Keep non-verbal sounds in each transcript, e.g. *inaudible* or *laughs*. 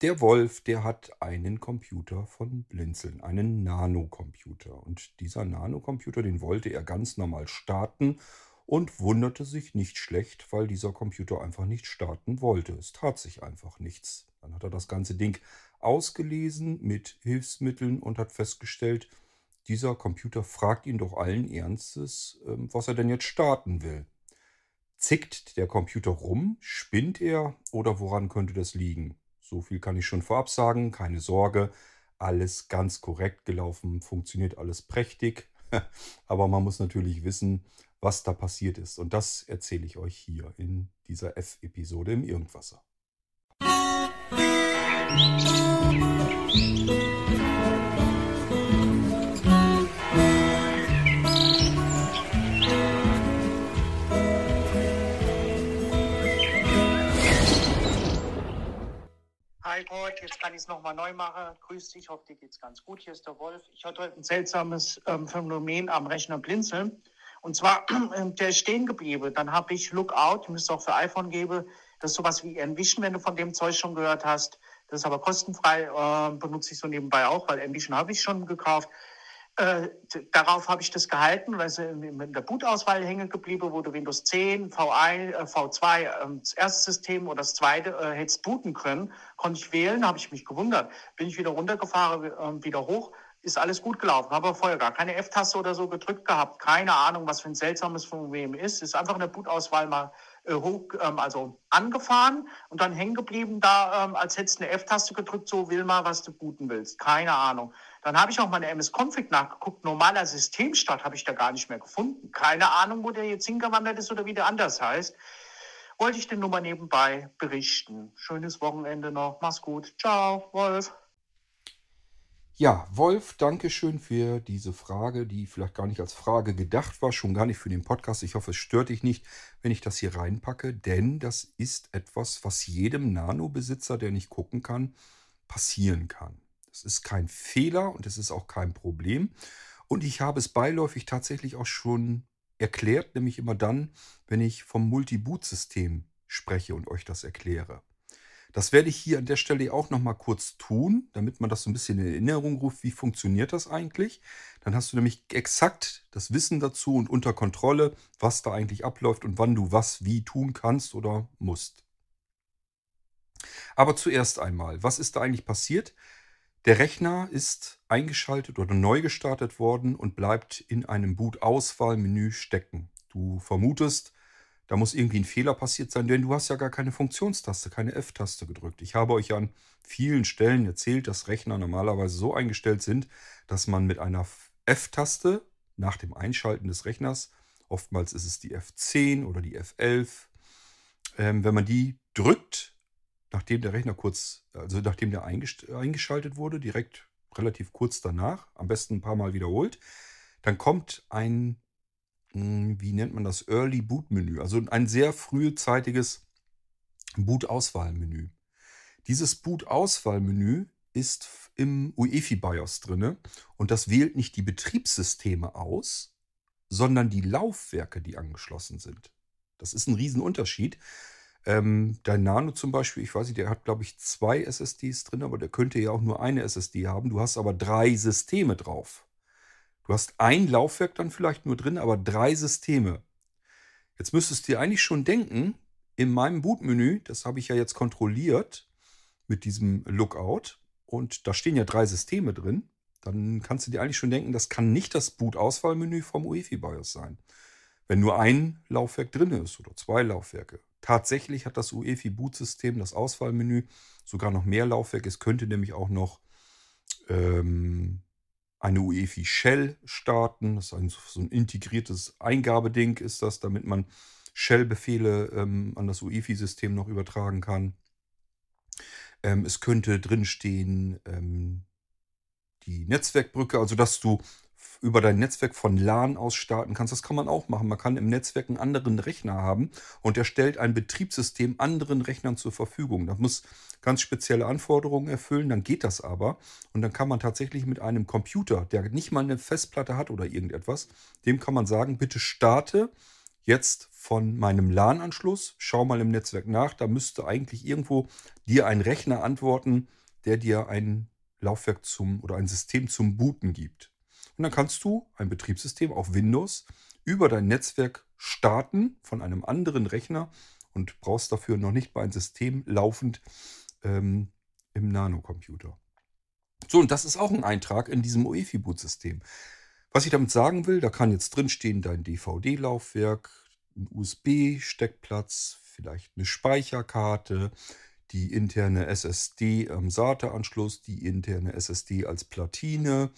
Der Wolf, der hat einen Computer von Blinzeln, einen Nanocomputer. Und dieser Nanocomputer, den wollte er ganz normal starten und wunderte sich nicht schlecht, weil dieser Computer einfach nicht starten wollte. Es tat sich einfach nichts. Dann hat er das ganze Ding ausgelesen mit Hilfsmitteln und hat festgestellt, dieser Computer fragt ihn doch allen Ernstes, ähm, was er denn jetzt starten will. Zickt der Computer rum? Spinnt er? Oder woran könnte das liegen? So viel kann ich schon vorab sagen. Keine Sorge. Alles ganz korrekt gelaufen. Funktioniert alles prächtig. *laughs* Aber man muss natürlich wissen, was da passiert ist. Und das erzähle ich euch hier in dieser F-Episode im Irgendwasser. Musik heute, jetzt kann ich es nochmal neu machen. Grüß dich, hoffe dir geht's ganz gut. Hier ist der Wolf. Ich hatte heute ein seltsames ähm, Phänomen am Rechner blinzeln. Und zwar, *clears throat* äh, der ist stehen geblieben. Dann habe ich Lookout, müsste auch für iPhone geben. Das ist sowas wie Envision, wenn du von dem Zeug schon gehört hast. Das ist aber kostenfrei, äh, benutze ich so nebenbei auch, weil Envision habe ich schon gekauft. Äh, darauf habe ich das gehalten, weil es in der Bootauswahl hängen geblieben, du Windows 10, V1, äh, V2, äh, das erste System oder das zweite äh, hättest booten können. Konnte ich wählen, habe ich mich gewundert. Bin ich wieder runtergefahren, äh, wieder hoch, ist alles gut gelaufen. Habe vorher gar keine F-Taste oder so gedrückt gehabt. Keine Ahnung, was für ein seltsames Problem ist. Ist einfach in der Bootauswahl mal hoch, ähm, also angefahren und dann hängen geblieben da, ähm, als hättest du eine F-Taste gedrückt, so will mal, was du booten willst. Keine Ahnung. Dann habe ich auch meine MS-Config nachgeguckt. Normaler Systemstart habe ich da gar nicht mehr gefunden. Keine Ahnung, wo der jetzt hingewandert ist oder wie der anders heißt. Wollte ich dir nur mal nebenbei berichten. Schönes Wochenende noch. Mach's gut. Ciao, Wolf. Ja, Wolf, danke schön für diese Frage, die vielleicht gar nicht als Frage gedacht war, schon gar nicht für den Podcast. Ich hoffe, es stört dich nicht, wenn ich das hier reinpacke, denn das ist etwas, was jedem Nano-Besitzer, der nicht gucken kann, passieren kann. Es ist kein Fehler und es ist auch kein Problem. Und ich habe es beiläufig tatsächlich auch schon erklärt, nämlich immer dann, wenn ich vom Multi-Boot-System spreche und euch das erkläre. Das werde ich hier an der Stelle auch noch mal kurz tun, damit man das so ein bisschen in Erinnerung ruft, wie funktioniert das eigentlich. Dann hast du nämlich exakt das Wissen dazu und unter Kontrolle, was da eigentlich abläuft und wann du was wie tun kannst oder musst. Aber zuerst einmal, was ist da eigentlich passiert? Der Rechner ist eingeschaltet oder neu gestartet worden und bleibt in einem Boot-Auswahl-Menü stecken. Du vermutest, da muss irgendwie ein Fehler passiert sein, denn du hast ja gar keine Funktionstaste, keine F-Taste gedrückt. Ich habe euch an vielen Stellen erzählt, dass Rechner normalerweise so eingestellt sind, dass man mit einer F-Taste nach dem Einschalten des Rechners, oftmals ist es die F10 oder die F11, ähm, wenn man die drückt, nachdem der Rechner kurz, also nachdem der eingeschaltet wurde, direkt relativ kurz danach, am besten ein paar Mal wiederholt, dann kommt ein, wie nennt man das, Early Boot Menü, also ein sehr frühzeitiges Boot-Auswahl-Menü. Dieses Boot-Auswahl-Menü ist im UEFI BIOS drin und das wählt nicht die Betriebssysteme aus, sondern die Laufwerke, die angeschlossen sind. Das ist ein Riesenunterschied. Ähm, dein Nano zum Beispiel, ich weiß nicht, der hat, glaube ich, zwei SSDs drin, aber der könnte ja auch nur eine SSD haben. Du hast aber drei Systeme drauf. Du hast ein Laufwerk dann vielleicht nur drin, aber drei Systeme. Jetzt müsstest du dir eigentlich schon denken, in meinem Bootmenü, das habe ich ja jetzt kontrolliert mit diesem Lookout, und da stehen ja drei Systeme drin, dann kannst du dir eigentlich schon denken, das kann nicht das Boot-Auswahlmenü vom UEFI BIOS sein. Wenn nur ein Laufwerk drin ist oder zwei Laufwerke. Tatsächlich hat das UEFI Boot-System, das Auswahlmenü, sogar noch mehr Laufwerke. Es könnte nämlich auch noch ähm, eine UEFI Shell starten. Das ist ein, so ein integriertes Eingabeding ist das, damit man Shell-Befehle ähm, an das UEFI-System noch übertragen kann. Ähm, es könnte drinstehen ähm, die Netzwerkbrücke, also dass du über dein Netzwerk von LAN aus starten kannst. Das kann man auch machen. Man kann im Netzwerk einen anderen Rechner haben und er stellt ein Betriebssystem anderen Rechnern zur Verfügung. Das muss ganz spezielle Anforderungen erfüllen, dann geht das aber. Und dann kann man tatsächlich mit einem Computer, der nicht mal eine Festplatte hat oder irgendetwas, dem kann man sagen, bitte starte jetzt von meinem LAN-Anschluss. Schau mal im Netzwerk nach. Da müsste eigentlich irgendwo dir ein Rechner antworten, der dir ein Laufwerk zum oder ein System zum Booten gibt. Und dann kannst du ein Betriebssystem auf Windows über dein Netzwerk starten von einem anderen Rechner und brauchst dafür noch nicht mal ein System laufend ähm, im Nanocomputer. So, und das ist auch ein Eintrag in diesem UEFI-Boot-System. Was ich damit sagen will, da kann jetzt drinstehen dein DVD-Laufwerk, ein USB-Steckplatz, vielleicht eine Speicherkarte, die interne SSD am SATA-Anschluss, die interne SSD als Platine.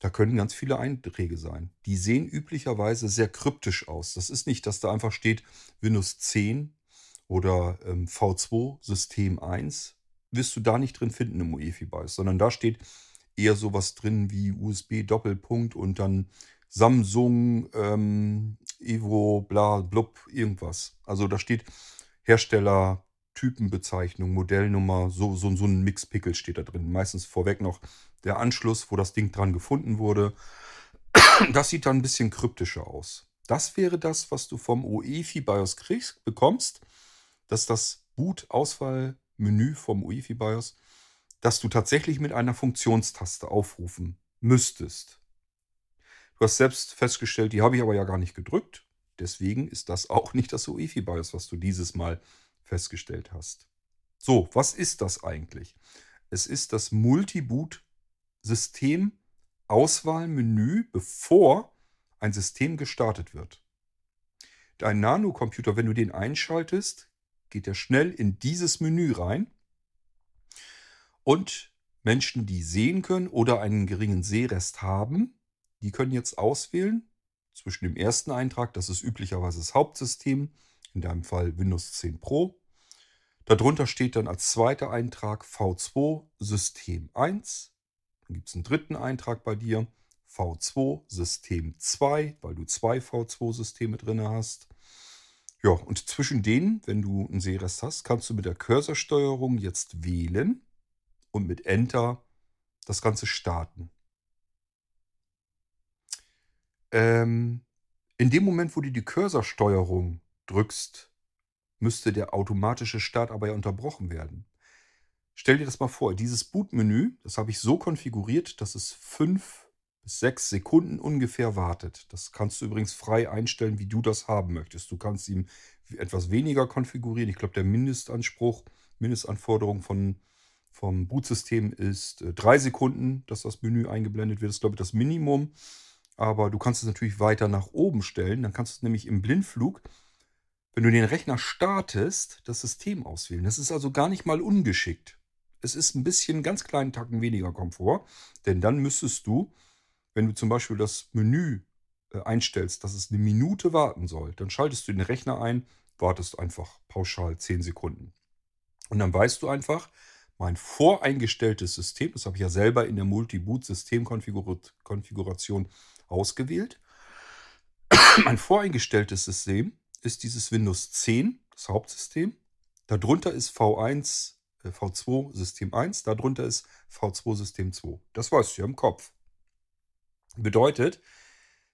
Da können ganz viele Einträge sein. Die sehen üblicherweise sehr kryptisch aus. Das ist nicht, dass da einfach steht Windows 10 oder ähm, V2 System 1. Wirst du da nicht drin finden im UEFI-BIOS, sondern da steht eher sowas drin wie USB Doppelpunkt und dann Samsung, ähm, Evo, bla, blub, irgendwas. Also da steht Hersteller, Typenbezeichnung, Modellnummer, so, so, so ein Mixpickel steht da drin. Meistens vorweg noch der Anschluss, wo das Ding dran gefunden wurde. *coughs* Das sieht dann ein bisschen kryptischer aus. Das wäre das, was du vom UEFI BIOS kriegst, bekommst. Das ist das Boot-Auswahlmenü vom UEFI BIOS, das du tatsächlich mit einer Funktionstaste aufrufen müsstest. Du hast selbst festgestellt, die habe ich aber ja gar nicht gedrückt. Deswegen ist das auch nicht das UEFI BIOS, was du dieses Mal festgestellt hast. So, was ist das eigentlich? Es ist das Multiboot-System Auswahlmenü, bevor ein System gestartet wird. Dein Nanocomputer, wenn du den einschaltest, geht er schnell in dieses Menü rein. Und Menschen, die sehen können oder einen geringen Sehrest haben, die können jetzt auswählen zwischen dem ersten Eintrag, das ist üblicherweise das Hauptsystem, in deinem Fall Windows 10 Pro. Darunter steht dann als zweiter Eintrag V2 System 1. Dann gibt es einen dritten Eintrag bei dir, V2 System 2, weil du zwei V2-Systeme drin hast. Ja, und zwischen denen, wenn du einen Sehrest hast, kannst du mit der Cursorsteuerung jetzt wählen und mit Enter das Ganze starten. Ähm, in dem Moment, wo du die Cursorsteuerung drückst, müsste der automatische Start aber ja unterbrochen werden. Stell dir das mal vor, dieses Bootmenü, das habe ich so konfiguriert, dass es fünf bis sechs Sekunden ungefähr wartet. Das kannst du übrigens frei einstellen, wie du das haben möchtest. Du kannst ihm etwas weniger konfigurieren. Ich glaube, der Mindestanspruch, Mindestanforderung von, vom Bootsystem ist äh, drei Sekunden, dass das Menü eingeblendet wird. Das ist, glaube ich, das Minimum. Aber du kannst es natürlich weiter nach oben stellen. Dann kannst du es nämlich im Blindflug wenn du den Rechner startest, das System auswählen. Das ist also gar nicht mal ungeschickt. Es ist ein bisschen ganz kleinen Tacken weniger Komfort, denn dann müsstest du, wenn du zum Beispiel das Menü äh, einstellst, dass es eine Minute warten soll, dann schaltest du den Rechner ein, wartest einfach pauschal 10 Sekunden. Und dann weißt du einfach, mein voreingestelltes System, das habe ich ja selber in der Multi-Boot-Systemkonfiguration ausgewählt, *clears throat* mein voreingestelltes System ist dieses Windows 10, das Hauptsystem. Darunter ist V1, äh, V2 System 1, darunter ist V2 System 2. Das weißt du ja im Kopf. Bedeutet,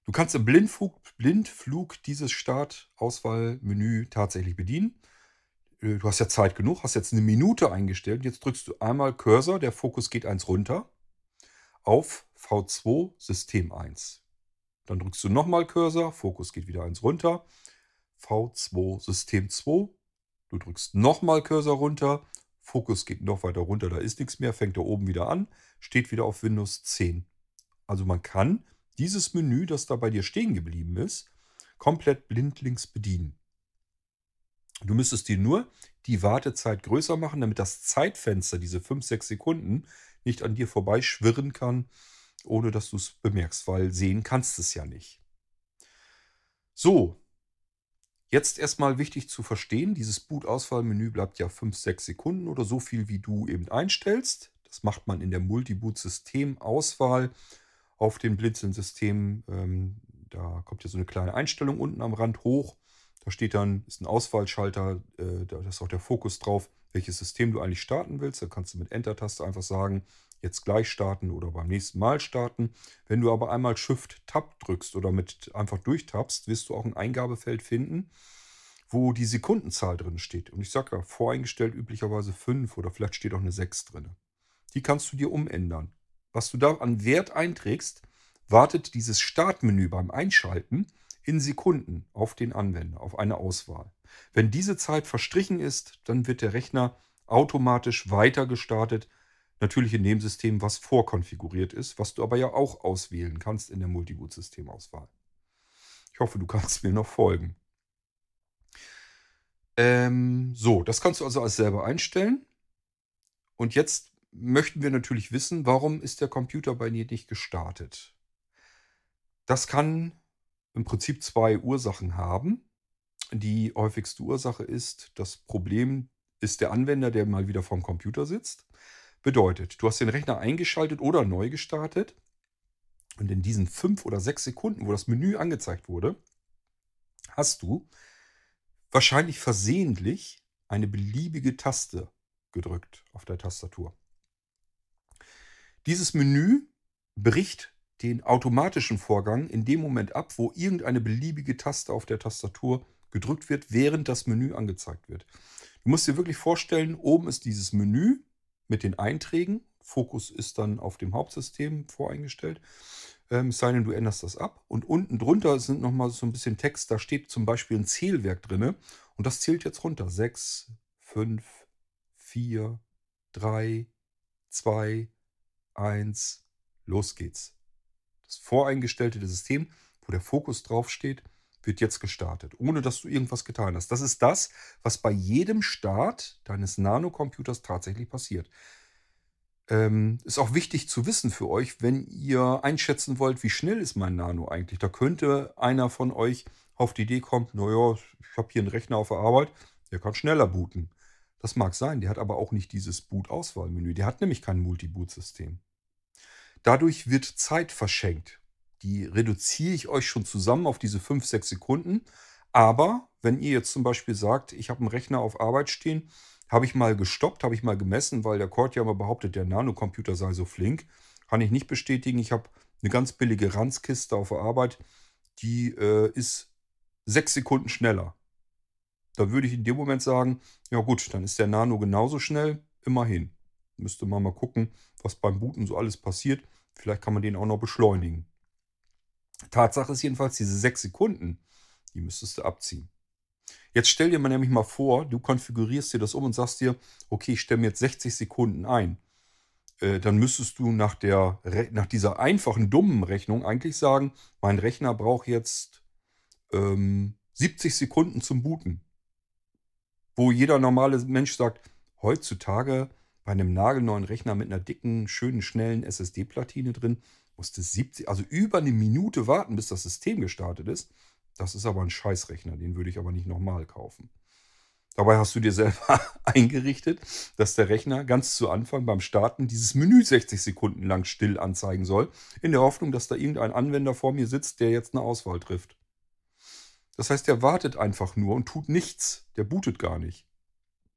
du kannst im Blindflug, Blindflug dieses Start-Auswahlmenü tatsächlich bedienen. Äh, du hast ja Zeit genug, hast jetzt eine Minute eingestellt. Jetzt drückst du einmal Cursor, der Fokus geht eins runter, auf V2 System 1. Dann drückst du nochmal Cursor, Fokus geht wieder eins runter V2 System 2. Du drückst nochmal Cursor runter. Fokus geht noch weiter runter, da ist nichts mehr, fängt da oben wieder an, steht wieder auf Windows 10. Also man kann dieses Menü, das da bei dir stehen geblieben ist, komplett blindlings bedienen. Du müsstest dir nur die Wartezeit größer machen, damit das Zeitfenster, diese 5, 6 Sekunden, nicht an dir vorbeischwirren kann, ohne dass du es bemerkst, weil sehen kannst es ja nicht. So, Jetzt erstmal wichtig zu verstehen, dieses Boot-Auswahlmenü bleibt ja 5, 6 Sekunden oder so viel, wie du eben einstellst. Das macht man in der Multi-Boot-System-Auswahl auf dem Blinzeln-System. Ähm, da kommt ja so eine kleine Einstellung unten am Rand hoch. Da steht dann, ist ein Auswahlschalter, äh, da ist auch der Fokus drauf, welches System du eigentlich starten willst. Da kannst du mit Enter-Taste einfach sagen, jetzt gleich starten oder beim nächsten Mal starten. Wenn du aber einmal Shift-Tab drückst oder mit einfach durchtappst, wirst du auch ein Eingabefeld finden. wo die Sekundenzahl drin steht. Und ich sage ja, voreingestellt üblicherweise 5 oder vielleicht steht auch eine 6 drin. Die kannst du dir umändern. Was du da an Wert einträgst, wartet dieses Startmenü beim Einschalten in Sekunden auf den Anwender, auf eine Auswahl. Wenn diese Zeit verstrichen ist, dann wird der Rechner automatisch weiter gestartet, natürlich in dem System, was vorkonfiguriert ist, was du aber ja auch auswählen kannst in der Multiboot-Systemauswahl. Ich hoffe, du kannst mir noch folgen. Ähm, so, das kannst du also als selber einstellen. Und jetzt möchten wir natürlich wissen, warum ist der Computer bei dir nicht gestartet? Das kann im Prinzip zwei Ursachen haben. Die häufigste Ursache ist, das Problem ist der Anwender, der mal wieder vorm Computer sitzt. Bedeutet, du hast den Rechner eingeschaltet oder neu gestartet. Und in diesen fünf oder sechs Sekunden, wo das Menü angezeigt wurde, hast du wahrscheinlich versehentlich eine beliebige Taste gedrückt auf der Tastatur. Dieses Menü bricht den automatischen Vorgang in dem Moment ab, wo irgendeine beliebige Taste auf der Tastatur gedrückt wird, während das Menü angezeigt wird. Du musst dir wirklich vorstellen, oben ist dieses Menü mit den Einträgen. Fokus ist dann auf dem Hauptsystem voreingestellt. Ähm, es sei denn, du änderst das ab. Und unten drunter sind nochmal so ein bisschen Text. Da steht zum Beispiel ein Zählwerk drin. Und das zählt jetzt runter. 6, 5, 4, 3, 2, 1. Los geht's. Das voreingestellte System, wo der Fokus draufsteht, wird jetzt gestartet, ohne dass du irgendwas getan hast. Das ist das, was bei jedem Start deines Nanocomputers tatsächlich passiert. Ähm, ist auch wichtig zu wissen für euch, wenn ihr einschätzen wollt, wie schnell ist mein Nano eigentlich. Da könnte einer von euch auf die Idee kommen, naja, ich habe hier einen Rechner auf der Arbeit, der kann schneller booten. Das mag sein, der hat aber auch nicht dieses Boot-Auswahlmenü. Der hat nämlich kein Multi-Boot-System. Dadurch wird Zeit verschenkt. Die reduziere ich euch schon zusammen auf diese 5, 6 Sekunden. Aber wenn ihr jetzt zum Beispiel sagt, ich habe einen Rechner auf Arbeit stehen, habe ich mal gestoppt, habe ich mal gemessen, weil der Cord ja immer behauptet, der Nanocomputer sei so flink. Kann ich nicht bestätigen. Ich habe eine ganz billige Ranzkiste auf der Arbeit, die äh, ist sechs Sekunden schneller. Da würde ich in dem Moment sagen, ja gut, dann ist der Nano genauso schnell, immerhin. Müsste man mal gucken, was beim Booten so alles passiert. Vielleicht kann man den auch noch beschleunigen. Tatsache ist jedenfalls, diese sechs Sekunden, die müsstest du abziehen. Jetzt stell dir mal nämlich mal vor, du konfigurierst dir das um und sagst dir, okay, ich stelle mir jetzt 60 Sekunden ein. Äh, dann müsstest du nach, der, nach dieser einfachen, dummen Rechnung eigentlich sagen, mein Rechner braucht jetzt ähm, 70 Sekunden zum Booten. Wo jeder normale Mensch sagt, heutzutage bei einem nagelneuen Rechner mit einer dicken, schönen, schnellen SSD-Platine drin, musste 70, also über eine Minute warten, bis das System gestartet ist. Das ist aber ein Scheißrechner, den würde ich aber nicht nochmal kaufen. Dabei hast du dir selber *laughs* eingerichtet, dass der Rechner ganz zu Anfang beim Starten dieses Menü 60 Sekunden lang still anzeigen soll, in der Hoffnung, dass da irgendein Anwender vor mir sitzt, der jetzt eine Auswahl trifft. Das heißt, er wartet einfach nur und tut nichts. Der bootet gar nicht.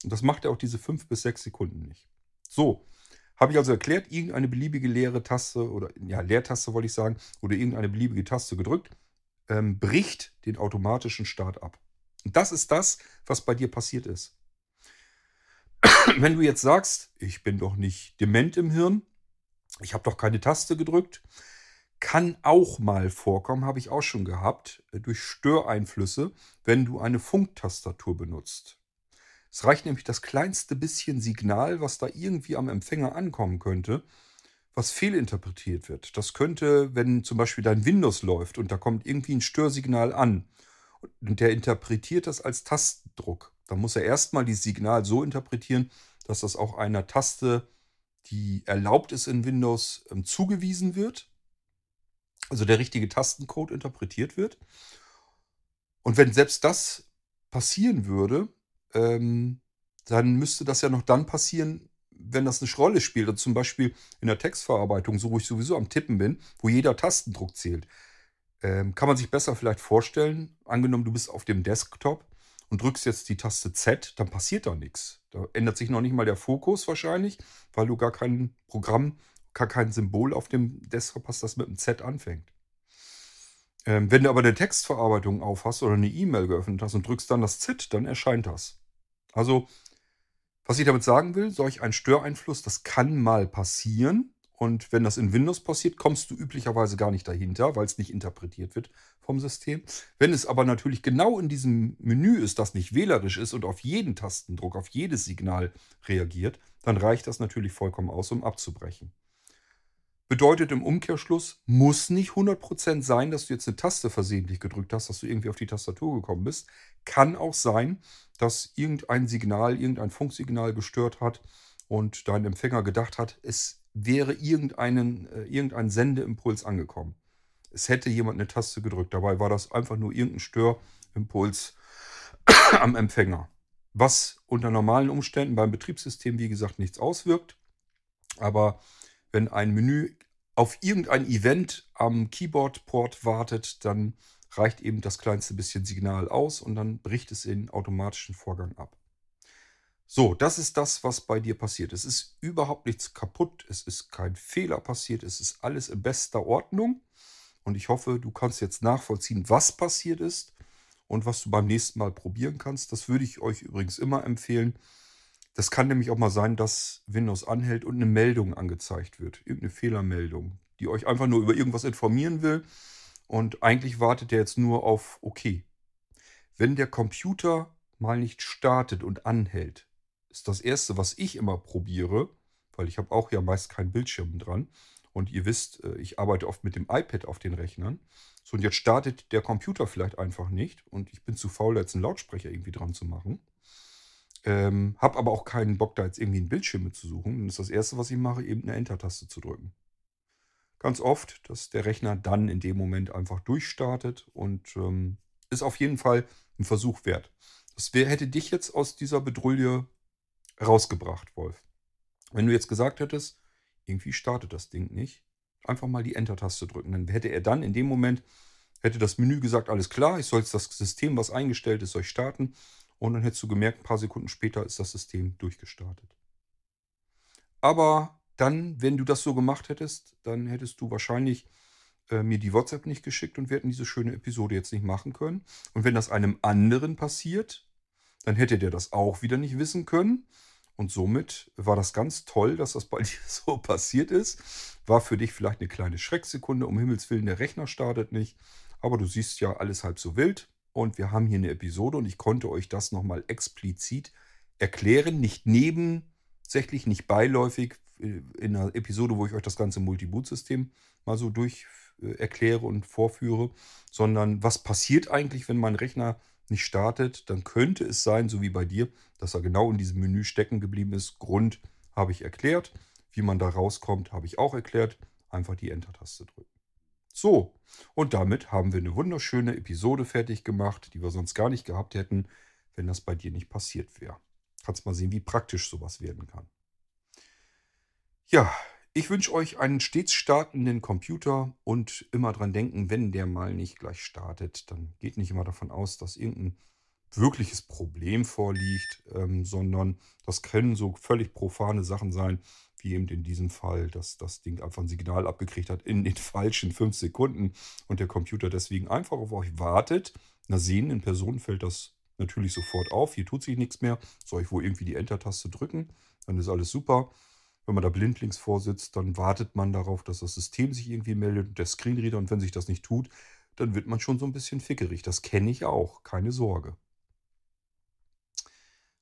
Und das macht er auch diese 5 bis 6 Sekunden nicht. So, habe ich also erklärt, irgendeine beliebige leere Taste oder ja, Leertaste wollte ich sagen, oder irgendeine beliebige Taste gedrückt, ähm, bricht den automatischen Start ab. Und das ist das, was bei dir passiert ist. Wenn du jetzt sagst, ich bin doch nicht dement im Hirn, ich habe doch keine Taste gedrückt, kann auch mal vorkommen, habe ich auch schon gehabt, äh, durch Störeinflüsse, wenn du eine Funktastatur benutzt. Es reicht nämlich das kleinste bisschen Signal, was da irgendwie am Empfänger ankommen könnte, was fehlinterpretiert wird. Das könnte, wenn zum Beispiel dein Windows läuft und da kommt irgendwie ein Störsignal an und der interpretiert das als Tastendruck. Dann muss er erstmal dieses Signal so interpretieren, dass das auch einer Taste, die erlaubt ist in Windows, ähm, zugewiesen wird. Also der richtige Tastencode interpretiert wird. Und wenn selbst das passieren würde, ähm, dann müsste das ja noch dann passieren, wenn das eine Rolle spielt. Und zum Beispiel in der Textverarbeitung, so wo ich sowieso am Tippen bin, wo jeder Tastendruck zählt. Ähm, kann man sich besser vielleicht vorstellen, angenommen, du bist auf dem Desktop und drückst jetzt die Taste Z, dann passiert da nichts. Da ändert sich noch nicht mal der Fokus wahrscheinlich, weil du gar kein Programm, gar kein Symbol auf dem Desktop hast, das mit dem Z anfängt. Ähm, wenn du aber eine Textverarbeitung aufhast oder eine E-Mail geöffnet hast und drückst dann das Z, dann erscheint das. Also, was ich damit sagen will, solch ein Störeinfluss, das kann mal passieren. Und wenn das in Windows passiert, kommst du üblicherweise gar nicht dahinter, weil es nicht interpretiert wird vom System. Wenn es aber natürlich genau in diesem Menü ist, das nicht wählerisch ist und auf jeden Tastendruck, auf jedes Signal reagiert, dann reicht das natürlich vollkommen aus, um abzubrechen. Bedeutet im Umkehrschluss, muss nicht 100% sein, dass du jetzt eine Taste versehentlich gedrückt hast, dass du irgendwie auf die Tastatur gekommen bist. Kann auch sein, dass irgendein Signal, irgendein Funksignal gestört hat und dein Empfänger gedacht hat, es wäre irgendeinen, äh, irgendein Sendeimpuls angekommen. Es hätte jemand eine Taste gedrückt. Dabei war das einfach nur irgendein Störimpuls *coughs* am Empfänger. Was unter normalen Umständen beim Betriebssystem, wie gesagt, nichts auswirkt. Aber wenn ein Menü auf irgendein Event am Keyboard-Port wartet, dann reicht eben das kleinste bisschen Signal aus und dann bricht es in automatischen Vorgang ab. So, das ist das, was bei dir passiert. Es ist überhaupt nichts kaputt, es ist kein Fehler passiert, es ist alles in bester Ordnung. Und ich hoffe, du kannst jetzt nachvollziehen, was passiert ist und was du beim nächsten Mal probieren kannst. Das würde ich euch übrigens immer empfehlen. Das kann nämlich auch mal sein, dass Windows anhält und eine Meldung angezeigt wird. Irgendeine Fehlermeldung, die euch einfach nur über irgendwas informieren will. Und eigentlich wartet er jetzt nur auf OK. Wenn der Computer mal nicht startet und anhält, ist das Erste, was ich immer probiere, weil ich habe auch ja meist keinen Bildschirm dran. Und ihr wisst, äh, ich arbeite oft mit dem iPad auf den Rechnern. So, und jetzt startet der Computer vielleicht einfach nicht. Und ich bin zu faul, jetzt einen Lautsprecher irgendwie dran zu machen. Ähm, habe aber auch keinen Bock, da jetzt irgendwie einen Bildschirm mit zu suchen. Dann ist das Erste, was ich mache, eben eine Enter-Taste zu drücken. Ganz oft, dass der Rechner dann in dem Moment einfach durchstartet und ähm, ist auf jeden Fall ein Versuch wert. Das wär, hätte dich jetzt aus dieser Bedrulle rausgebracht, Wolf. Wenn du jetzt gesagt hättest, irgendwie startet das Ding nicht, einfach mal die Enter-Taste drücken. Dann hätte er dann in dem Moment, hätte das Menü gesagt, alles klar, ich soll jetzt das System, was eingestellt ist, soll ich starten. Und dann hättest du gemerkt, ein paar Sekunden später ist das System durchgestartet. Aber dann, wenn du das so gemacht hättest, dann hättest du wahrscheinlich äh, mir die WhatsApp nicht geschickt und wir hätten diese schöne Episode jetzt nicht machen können. Und wenn das einem anderen passiert, dann hätte der das auch wieder nicht wissen können. Und somit war das ganz toll, dass das bei *laughs* dir so passiert ist. War für dich vielleicht eine kleine Schrecksekunde. Um Himmels Willen, der Rechner startet nicht. Aber du siehst ja alles halb so wild. Und wir haben hier eine Episode und ich konnte euch das nochmal explizit erklären. Nicht nebensächlich, nicht beiläufig. Äh, in einer Episode, wo ich euch das ganze Multiboot-System mal so durch äh, erkläre und vorführe. Sondern was passiert eigentlich, wenn mein Rechner nicht startet, dann könnte es sein, so wie bei dir, dass er genau in diesem Menü stecken geblieben ist. Grund habe ich erklärt. Wie man da rauskommt, habe ich auch erklärt. Einfach die Enter-Taste drücken. So, und damit haben wir eine wunderschöne Episode fertig gemacht, die wir sonst gar nicht gehabt hätten, wenn das bei dir nicht passiert wäre. Kannst mal sehen, wie praktisch sowas werden kann. Ja, ich wünsche euch einen stets startenden Computer und immer dran denken, wenn der mal nicht gleich startet, dann geht nicht immer davon aus, dass irgendein wirkliches Problem vorliegt, ähm, sondern das können so völlig profane Sachen sein, wie eben in diesem Fall, dass das Ding einfach ein Signal abgekriegt hat in den *laughs* falschen fünf Sekunden und der Computer deswegen einfach auf euch wartet. Einer sehenden Person fällt das natürlich sofort auf. Hier tut sich nichts mehr. Soll ich wohl irgendwie die Enter-Taste drücken? Dann ist alles super. Wenn man da blindlings vorsitzt, dann wartet man darauf, dass das System sich irgendwie meldet, der Screenreader. Und wenn sich das nicht tut, dann wird man schon so ein bisschen fickerig. Das kenne ich auch, keine Sorge.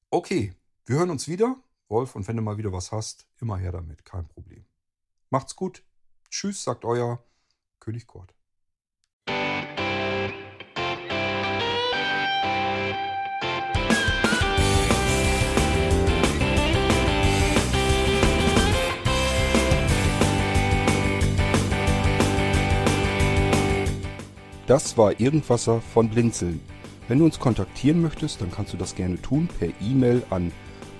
Okay, wir hören uns wieder. Wolf, und wenn du mal wieder was hast, immer her damit, kein Problem. Macht's gut. Tschüss, sagt euer König Kurt. Das war Irgendwasser von Blinzeln. Wenn du uns kontaktieren möchtest, dann kannst du das gerne tun per E-Mail an